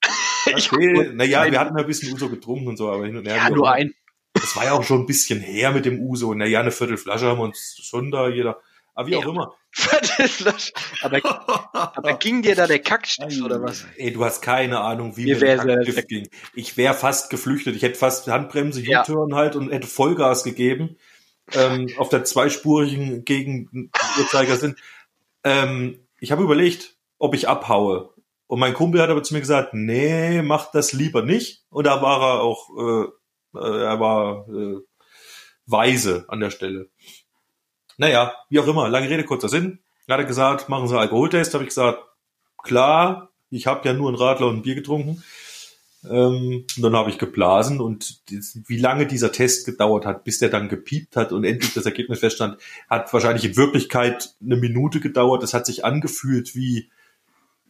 Ich Okay, naja, wir hatten ein bisschen Uso getrunken und so, aber hin und her. Ja, nur ein. Das war ja auch schon ein bisschen her mit dem Uso. Naja, eine Viertelflasche haben wir uns schon da jeder. Aber wie auch Ja. immer. Viertelflasche. Aber, aber ging dir da der Kackstift oder was? Ey, du hast keine Ahnung, wie Mir mir der ja Gift weg. ging. Ich wäre fast geflüchtet. Ich hätte fast Handbremse, Ja. U-Turn halt und hätte Vollgas gegeben. Ähm, auf der zweispurigen gegen Uhrzeigersinn. Ähm, ich habe überlegt, ob ich abhaue. Und mein Kumpel hat aber zu mir gesagt, nee, mach das lieber nicht. Und da war er auch, äh, er war äh, weise an der Stelle. Naja, wie auch immer, lange Rede, kurzer Sinn. Dann hat er gesagt, machen Sie einen Alkoholtest. Habe ich gesagt, klar, ich habe ja nur einen Radler und ein Bier getrunken. Ähm, dann habe ich geblasen und wie lange dieser Test gedauert hat, bis der dann gepiept hat und endlich das Ergebnis feststand, hat wahrscheinlich in Wirklichkeit eine Minute gedauert. Das hat sich angefühlt wie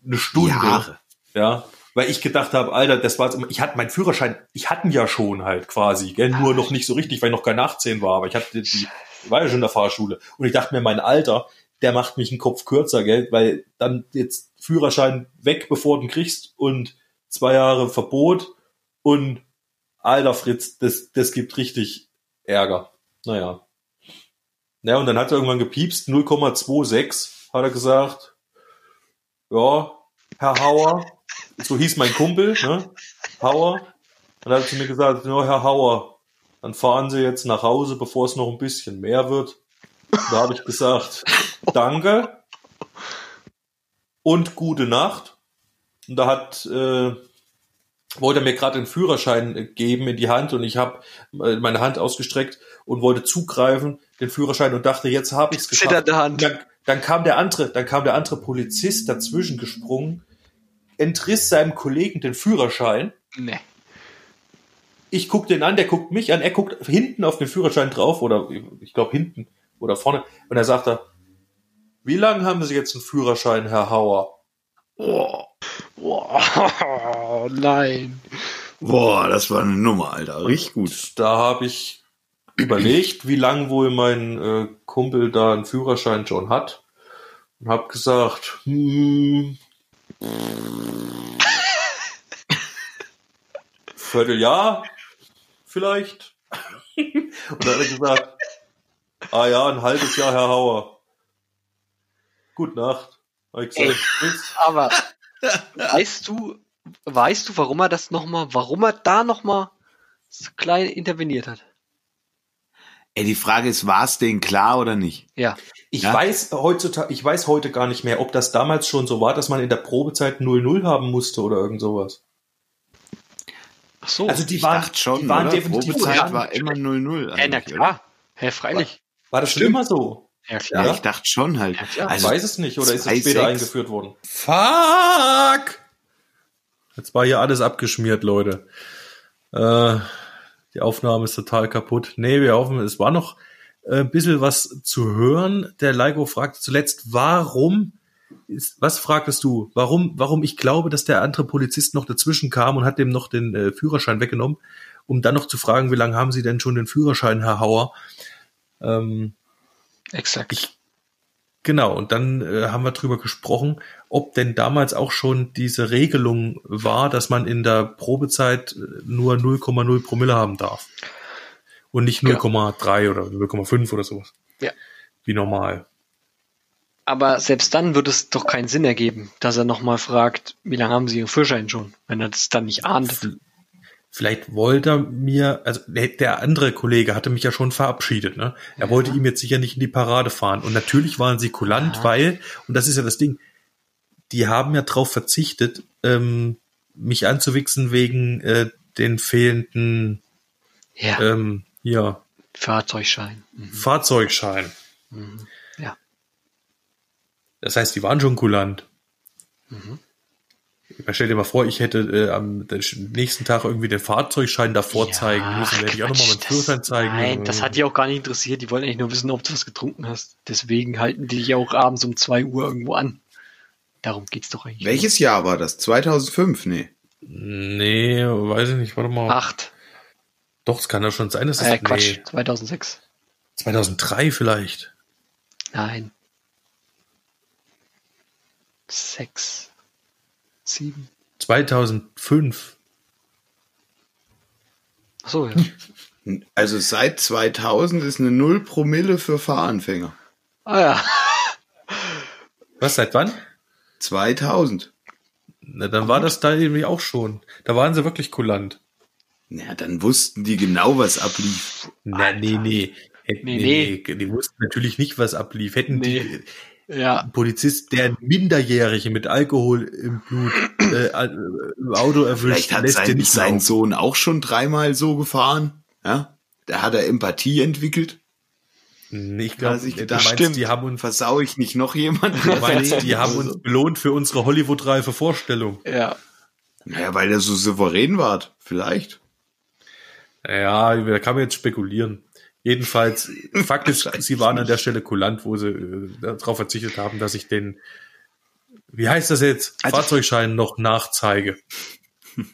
eine Stunde. Jahre. Ja, weil ich gedacht habe, Alter, das war jetzt immer, ich hatte meinen Führerschein, ich hatte ihn ja schon halt quasi, gell? nur noch nicht so richtig, weil ich noch kein 18 war, aber ich hatte die, war ja schon in der Fahrschule und ich dachte mir, mein Alter, der macht mich einen Kopf kürzer, gell, weil dann jetzt Führerschein weg, bevor du ihn kriegst und zwei Jahre Verbot und alter Fritz, das, das gibt richtig Ärger. Naja. Ja, und dann hat er irgendwann gepiepst, 0,26, hat er gesagt, ja, Herr Hauer, so hieß mein Kumpel, ne? Hauer. Und dann hat er zu mir gesagt, ja, Herr Hauer, dann fahren Sie jetzt nach Hause, bevor es noch ein bisschen mehr wird. Da habe ich gesagt, danke und gute Nacht. Und da hat äh, wollte er mir gerade den Führerschein äh, geben in die Hand und ich habe meine Hand ausgestreckt und wollte zugreifen, den Führerschein und dachte, jetzt habe ich es geschafft. Hand. Dann, dann kam der andere, dann kam der andere Polizist dazwischen gesprungen, entriss seinem Kollegen den Führerschein. Nee. Ich guck den an, der guckt mich an, er guckt hinten auf den Führerschein drauf oder ich glaube hinten oder vorne und er sagt da, wie lange haben Sie jetzt einen Führerschein, Herr Hauer? Oh. Oh, nein. Boah, das war eine Nummer, Alter. Richtig gut. Da habe ich überlegt, wie lang wohl mein äh, Kumpel da einen Führerschein schon hat und habe gesagt, hm, Vierteljahr vielleicht. und dann hat er gesagt, ah ja, ein halbes Jahr, Herr Hauer. Gute Nacht. Aber weißt du, weißt du, warum er das nochmal, warum er da nochmal so klein interveniert hat? Ey, die Frage ist, war es denen klar oder nicht? Ja. Ich Ja? weiß heutzutage, ich weiß heute gar nicht mehr, ob das damals schon so war, dass man in der Probezeit 0-0 haben musste oder irgend sowas. Ach so. Also die Ich waren, dachte schon, die waren oder? definitiv Probezeit ja. war immer 0-0 ja, na klar. Hä, freilich. War das schon immer so? Ja, Ja, klar. ich dachte schon halt. Ja, klar. Ich weiß es nicht, oder ist es 2,6. später eingeführt worden? Fuck! Jetzt war hier alles abgeschmiert, Leute. Äh, die Aufnahme ist total kaputt. Nee, wir hoffen, es war noch äh, ein bisschen was zu hören. Der Leiko fragte zuletzt, warum ist, was fragtest du? Warum, warum ich glaube, dass der andere Polizist noch dazwischen kam und hat dem noch den äh, Führerschein weggenommen, um dann noch zu fragen, wie lange haben Sie denn schon den Führerschein, Herr Hauer? Ähm, Exakt. ich, genau, und dann äh, haben wir drüber gesprochen, ob denn damals auch schon diese Regelung war, dass man in der Probezeit äh, nur 0,0 Promille haben darf. Und nicht Genau. 0,3 oder 0,5 oder sowas. Ja. Wie normal. Aber selbst dann würde es doch keinen Sinn ergeben, dass er nochmal fragt, wie lange haben Sie Ihren Führerschein schon, wenn er das dann nicht ahnt. Vielleicht wollte er mir, also der, der andere Kollege hatte mich ja schon verabschiedet, ne? Er Ja. wollte ihm jetzt sicher nicht in die Parade fahren. Und natürlich waren sie kulant, Ja. weil, und das ist ja das Ding, die haben ja darauf verzichtet, ähm, mich anzuwichsen wegen äh, den fehlenden Ja, ähm, hier, Fahrzeugschein. Mhm. Fahrzeugschein. Mhm. Ja. Das heißt, die waren schon kulant. Mhm. Man stell dir mal vor, ich hätte äh, am nächsten Tag irgendwie den Fahrzeugschein davor Ja, zeigen müssen. Hätte ich auch nochmal meinen Führerschein das- zeigen Nein, das hat die auch gar nicht interessiert. Die wollten eigentlich nur wissen, ob du was getrunken hast. Deswegen halten die dich auch abends um 2 Uhr irgendwo an. Darum geht's doch eigentlich. Welches Jahr war das? 2005? Nee. Nee, weiß ich nicht, warte mal. Acht. Doch, es kann ja schon sein, dass es Äh, Quatsch, nee, 2006. 2003 vielleicht. Nein. Sechs. Sieben. 2005. Achso, ja. Also seit 2000 ist eine Null Promille für Fahranfänger. ah ja. Was, seit wann? 2000. Na, dann war das da irgendwie auch schon. Da waren sie wirklich kulant. Na, dann wussten die genau, was ablief. Na, nee, nee. Hätten, Nee, nee, nee. Die wussten natürlich nicht, was ablief. Hätten Nee. die Ja. Polizist, der Minderjährige mit Alkohol im Blut äh, äh, im Auto erwischt, Vielleicht hat lässt sein, nicht sein. Sohn auch schon dreimal so gefahren. Ja? Da hat er Empathie entwickelt. Ich glaube, er sich du gedacht, meinst, stimmt. die haben uns, Versau ich nicht noch jemanden? du meinst, die haben uns belohnt für unsere Hollywood-reife Vorstellung. Ja. Naja, weil er so souverän war. Vielleicht. Ja, da kann man jetzt spekulieren. Jedenfalls, Fakt ist, sie waren an der Stelle kulant, wo sie äh, darauf verzichtet haben, dass ich den, wie heißt das jetzt, Also- Fahrzeugschein noch nachzeige.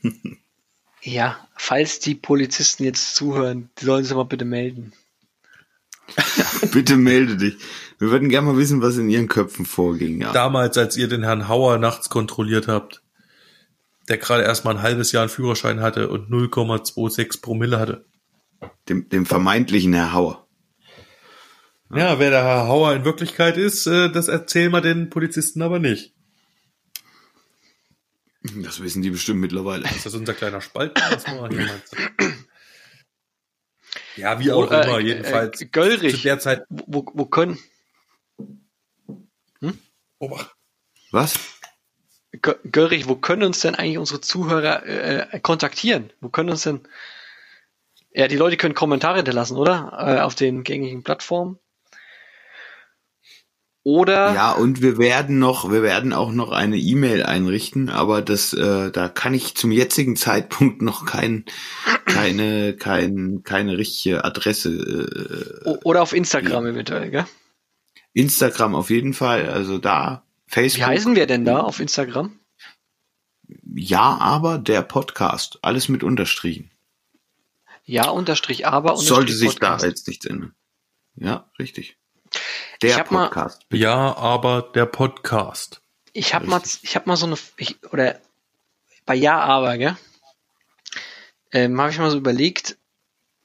Ja, falls die Polizisten jetzt zuhören, die sollen sich mal bitte melden. Bitte melde dich. Wir würden gerne mal wissen, was in ihren Köpfen vorging. Ja. Damals, als ihr den Herrn Hauer nachts kontrolliert habt, der gerade erst mal ein halbes Jahr einen Führerschein hatte und 0,26 Promille hatte. Dem, dem vermeintlichen Herr Hauer. Ja, wer der Herr Hauer in Wirklichkeit ist, äh, das erzählen wir den Polizisten aber nicht. Das wissen die bestimmt mittlerweile. Ist das unser kleiner Spalt? Was wir hier meinst du? Ja, wie auch Oh, äh, immer, äh, jedenfalls. äh, Göllrich. Zu der Zeit. Wo, wo, können, Obacht. Was? Gö- Göllrich, wo können uns denn eigentlich unsere Zuhörer äh, kontaktieren? Wo können uns denn, ja, die Leute können Kommentare hinterlassen, oder? Äh, auf den gängigen Plattformen. Oder, Ja, und wir werden noch, wir werden auch noch eine E-Mail einrichten, aber das, äh, da kann ich zum jetzigen Zeitpunkt noch kein, keine, kein, keine richtige Adresse. Äh, oder auf Instagram eventuell, gell? Instagram auf jeden Fall, also da. Wie Facebook. heißen wir denn da auf Instagram? Ja, aber der Podcast. Alles mit Unterstrichen. Ja, unterstrich aber, unterstrich Sollte sich Podcast. da jetzt nichts ändern. Ja, richtig. Ich Der hab mal- Podcast. Ja, aber der Podcast. Ich habe mal, ich habe mal so eine, ich, oder bei Ja, aber, gell? Ähm, habe ich mal so überlegt,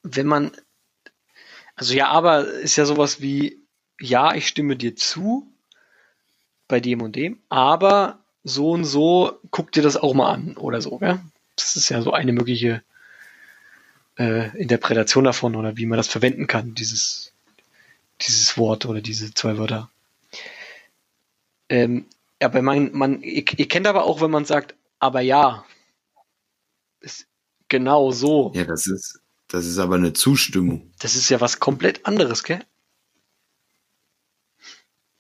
wenn man, also Ja, aber ist ja sowas wie, ja, ich stimme dir zu, bei dem und dem, aber so und so, guck dir das auch mal an oder so, gell? Das ist ja so eine mögliche äh, Interpretation davon oder wie man das verwenden kann, dieses, dieses Wort oder diese zwei Wörter. Ähm, aber man, man, ihr, ihr kennt aber auch, wenn man sagt, aber ja. Ist genau so. Ja, das ist, das ist aber eine Zustimmung. Das ist ja was komplett anderes, gell?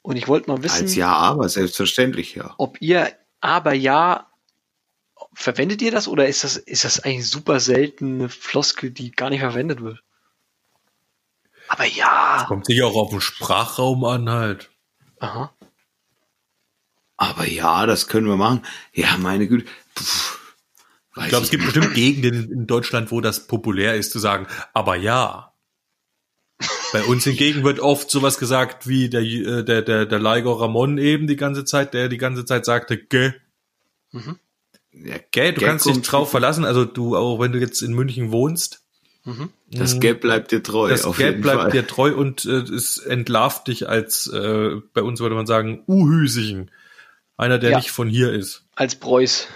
Und ich wollte mal wissen, Als Ja, aber selbstverständlich, ja. ob ihr aber ja verwendet ihr das oder ist das ist das eigentlich super seltene Floskel, die gar nicht verwendet wird? Aber ja. Kommt sicher auch auf den Sprachraum an halt. Aha. Aber ja, das können wir machen. Ja, meine Güte. Pff, Ich glaube, es gibt bestimmt Gegenden in Deutschland, wo das populär ist, zu sagen, aber ja. Bei uns hingegen wird oft sowas gesagt wie der, äh, der, der, der Ligo Ramon eben die ganze Zeit, der die ganze Zeit sagte, gell, Ja, gell, du Gell kannst dich drauf verlassen, also du, auch wenn du jetzt in München wohnst, Das Geld bleibt dir treu. das jeden bleibt Fall. dir treu und äh, es entlarvt dich als, äh, bei uns würde man sagen, Uhüsichen. Einer, der Ja. nicht von hier ist. Als Preuß.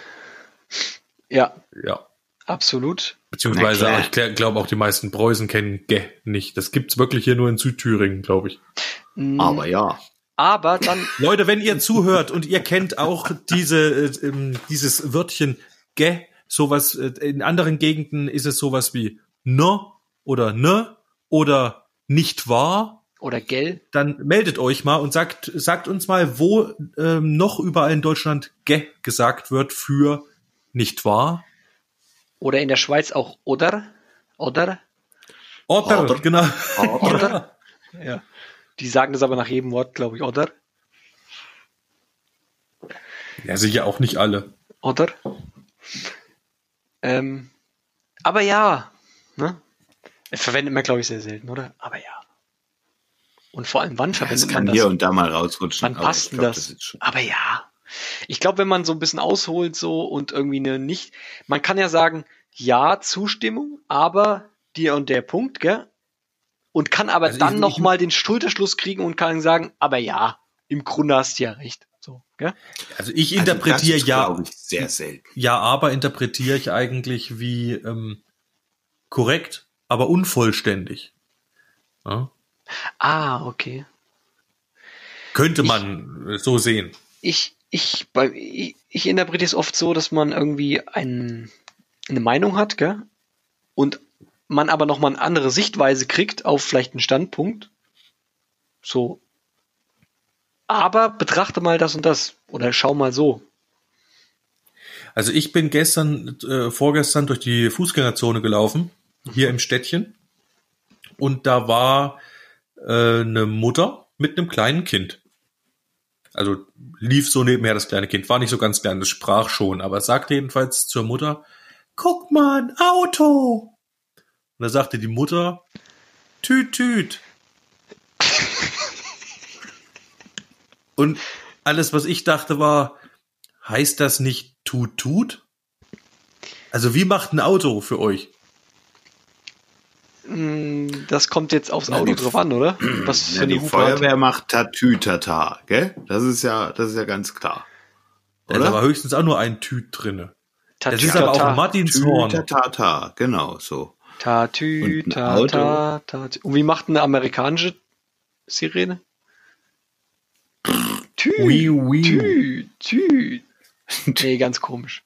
Ja, Ja. absolut. Beziehungsweise, ich glaube auch die meisten Preußen kennen Gä nicht. Das gibt's wirklich hier nur in Südthüringen, glaube ich. Aber ja. Aber dann, Leute, wenn ihr zuhört und ihr kennt auch diese, äh, ähm, dieses Wörtchen Gä, sowas, äh, in anderen Gegenden ist es sowas wie ne oder ne oder nicht wahr, oder gell, dann meldet euch mal und sagt, sagt uns mal, wo ähm, noch überall in Deutschland Gä gesagt wird für nicht wahr. oder in der Schweiz auch oder, oder, Oder, Oder. genau. oder. Ja. Die sagen das aber nach jedem Wort, glaube ich, oder, Ja, sicher auch nicht alle. oder. Ähm, aber ja, ne? Verwendet man, glaube ich, sehr selten, oder? Aber ja. Und vor allem, wann Das verwendet kann man hier das? und da mal rausrutschen. Wann aber passt glaub, das? schon- Aber ja. Ich glaube, wenn man so ein bisschen ausholt so und irgendwie eine nicht, man kann ja sagen, ja, Zustimmung, aber dir und der Punkt, gell? Und kann aber Also dann ich- noch ich- mal den Schulterschluss kriegen und kann sagen, aber ja, im Grunde hast du ja recht. So, gell? Also ich Also interpretiere das ist, ja, glaub ich, sehr selten. ja, aber interpretiere ich eigentlich wie ähm, korrekt, aber unvollständig. Ja? Ah, okay. Könnte man äh, so sehen. Ich, ich, bei, ich, ich interpretiere es oft so, dass man irgendwie ein, eine Meinung hat, gell? Und man aber nochmal eine andere Sichtweise kriegt auf vielleicht einen Standpunkt. So. Aber betrachte mal das und das. Oder schau mal so. Also ich bin gestern, äh, vorgestern durch die Fußgängerzone gelaufen, hier im Städtchen. Und da war äh, eine Mutter mit einem kleinen Kind. Also lief so nebenher das kleine Kind. War nicht so ganz klein, das sprach schon, aber es sagte jedenfalls zur Mutter, guck mal, ein Auto. Und da sagte die Mutter, tüt, tüt. Und alles, was ich dachte, war, heißt das nicht tut, tut? Also wie macht ein Auto für euch? Mm, Das kommt jetzt aufs Auto die- drauf an, oder? Was für Ja, eine die Hupe hat. Feuerwehr macht Tatütata, gell? Das ist ja, das ist ja ganz klar. Da ist Oder? aber höchstens auch nur ein Tüt drinne. Das ist Tatütata. aber auch Martinshorn. Tütatata, genau so. Tatü, Und wie macht eine amerikanische Sirene? Tü, tü, tü. Nee, ganz komisch.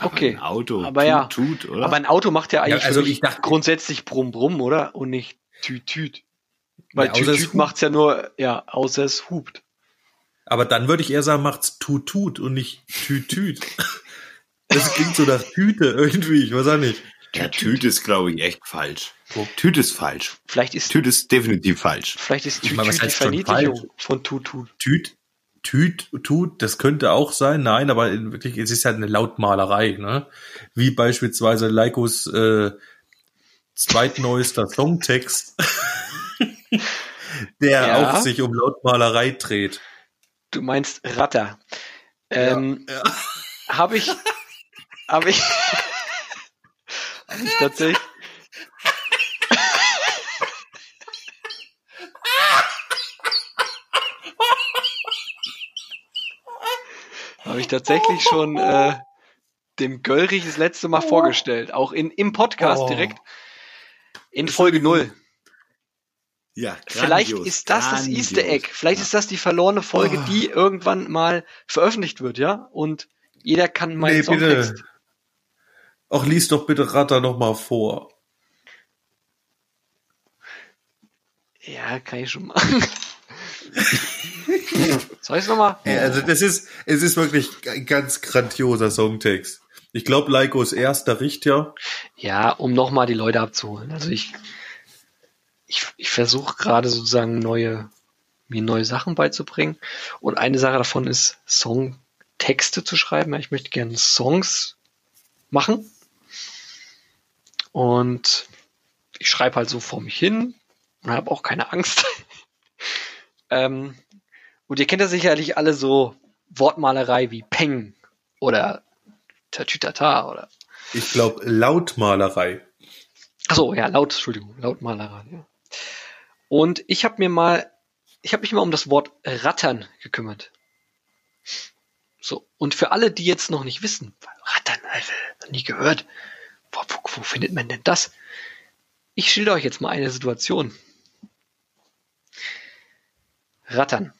Aber Okay. Ein Auto. Aber ja. Tut, tut, oder? Aber ein Auto macht ja eigentlich Ja, also ich dachte- grundsätzlich Brumm Brumm, oder? Und nicht Tüt Tüt. Weil Ja, Tüt es Tüt macht's ja nur, ja, außer es hupt. Aber dann würde ich eher sagen, macht's tut, tut und nicht tüt, tüt. Das klingt so nach Tüte irgendwie, ich weiß auch nicht. ja, Tüt ist, glaube ich, echt falsch. Tüt ist falsch. Vielleicht ist, Tüt ist definitiv falsch. vielleicht ist Ich Tüt meine, was Tüt die Verniedlichung falsch? von Tut Tut. Tüt, tüt, tut, das könnte auch sein, nein, aber in wirklich, es ist ja eine Lautmalerei, ne? Wie beispielsweise Leikos äh, zweitneuester Songtext, der Ja. auch sich um Lautmalerei dreht. Du meinst Ratter. Ähm, Habe ich, habe ich, habe ich tatsächlich. Habe ich tatsächlich schon äh, dem Göllrich das letzte Mal vorgestellt. Auch in, im Podcast Oh. direkt. In Folge 0. Ja, Vielleicht grandios, ist das das grandios. Easter Egg. Vielleicht ist das die verlorene Folge, Oh. die irgendwann mal veröffentlicht wird, ja? Und jeder kann meinen Nee, Songtext. bitte. Auch lies doch bitte Ratter noch mal vor. Ja, kann ich schon machen. Soll ich es nochmal? Ja, also das ist, es ist wirklich ein ganz grandioser Songtext. Ich glaube, Leikos erster riecht ja. Ja, um nochmal die Leute abzuholen. Also ich, ich, ich versuche gerade sozusagen neue, mir neue Sachen beizubringen. Und eine Sache davon ist, Songtexte zu schreiben. Ich möchte gerne Songs machen. Und ich schreibe halt so vor mich hin und habe auch keine Angst. Ähm, und ihr kennt ja sicherlich alle so Wortmalerei wie Peng oder Tatütata oder. Ich glaube, Lautmalerei. Achso, ja, laut, Entschuldigung, Lautmalerei. Ja. Und ich habe mir mal, ich habe mich mal um das Wort Rattern gekümmert. So, und für alle, die jetzt noch nicht wissen, Rattern, Alter, noch nie gehört, wo, wo, wo findet man denn das? Ich schilder euch jetzt mal eine Situation. Rattern.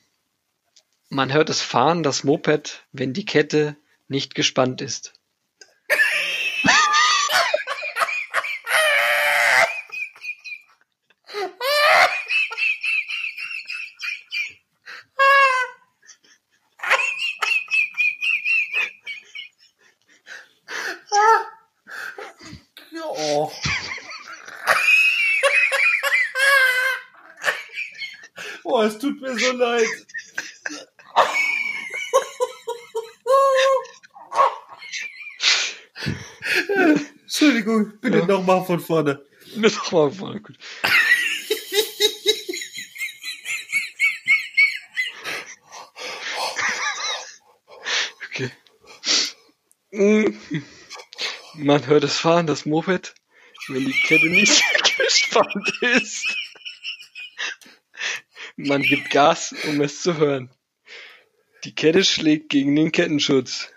Man hört es fahren, das Moped, wenn die Kette nicht gespannt ist. Mir so leid. Entschuldigung, bitte Ja. nochmal von vorne. Nochmal vorne, gut. Okay. Man hört es fahren, das Moped, wenn die Kette nicht gespannt ist. Man gibt Gas, um es zu hören. Die Kette schlägt gegen den Kettenschutz.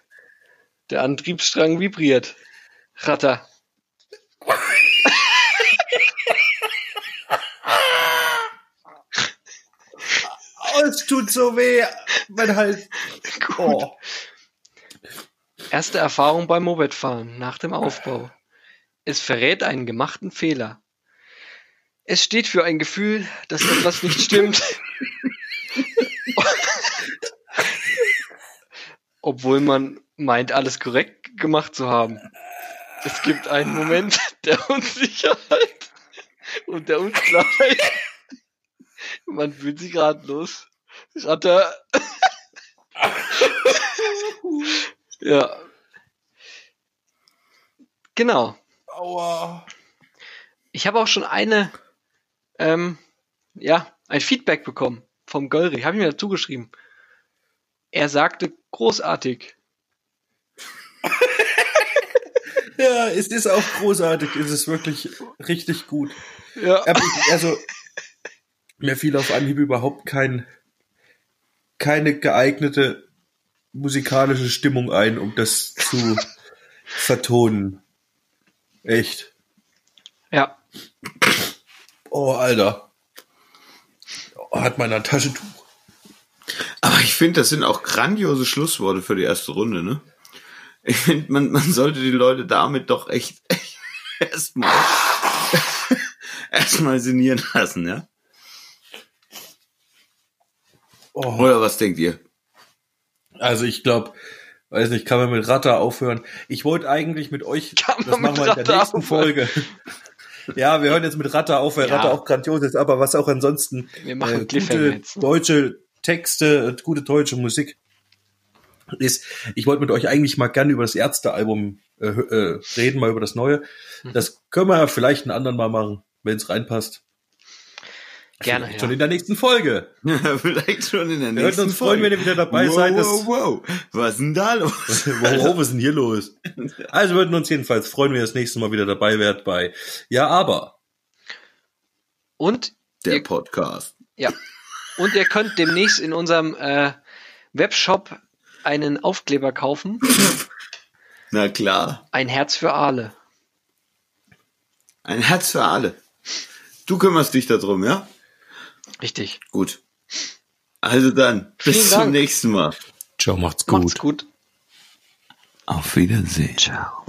Der Antriebsstrang vibriert. Ratter. Oh, es tut so weh. Mein Hals. Oh. Erste Erfahrung beim Mopedfahren nach dem Aufbau. Es verrät einen gemachten Fehler. Es steht für ein Gefühl, dass etwas nicht stimmt. Obwohl man meint, alles korrekt gemacht zu haben. Es gibt einen Moment der Unsicherheit und der Unklarheit. Man fühlt sich ratlos. Ratter. ja. Genau. Aua. Ich habe auch schon eine, ähm, ja, ein Feedback bekommen vom Golri. Habe ich mir dazu geschrieben. Er sagte großartig. Ja, es ist auch großartig. Es ist wirklich richtig gut. Ja. Ich- also, mir fiel auf Anhieb überhaupt kein, keine geeignete musikalische Stimmung ein, um das zu vertonen. Echt. Ja. Oh, Alter. Hat meiner Taschentuch. Aber ich finde, das sind auch grandiose Schlussworte für die erste Runde, ne? Ich finde, man, man sollte die Leute damit doch echt, echt erstmal erstmal sinnieren lassen, ja? Oh. Oder was denkt ihr? Also ich glaube, weiß nicht, kann man mit Ratter aufhören. Ich wollte eigentlich mit euch, Kann das machen wir in der nächsten aufhören? Folge. Ja, wir hören jetzt mit Ratter auf, weil Ja. Ratter auch grandios ist, aber was auch ansonsten Wir machen äh, gute deutsche Texte, äh, gute deutsche Musik ist. Ich wollte mit euch eigentlich mal gerne über das Ärzte-Album äh, äh, reden, mal über das neue. Mhm. Das können wir vielleicht einen anderen mal machen, wenn es reinpasst. Gerne, Vielleicht ja. Schon in der nächsten Folge. Vielleicht schon in der Wir würden nächsten uns freuen, Folge. wenn ihr wieder dabei wow, seid. Wow, wow. Was ist denn da los? Wow, was ist denn hier los? Also würden uns jedenfalls freuen, wenn ihr das nächste Mal wieder dabei wärt bei Ja, aber. Und Der ihr, Podcast. ja. Und ihr könnt demnächst in unserem äh, Webshop einen Aufkleber kaufen. Na klar. Ein Herz für Aale. Ein Herz für alle. Du kümmerst dich darum, ja? Richtig. Gut. Also dann, bis Vielen zum Dank. nächsten Mal. Ciao, macht's Macht's gut. Auf Wiedersehen. Ciao.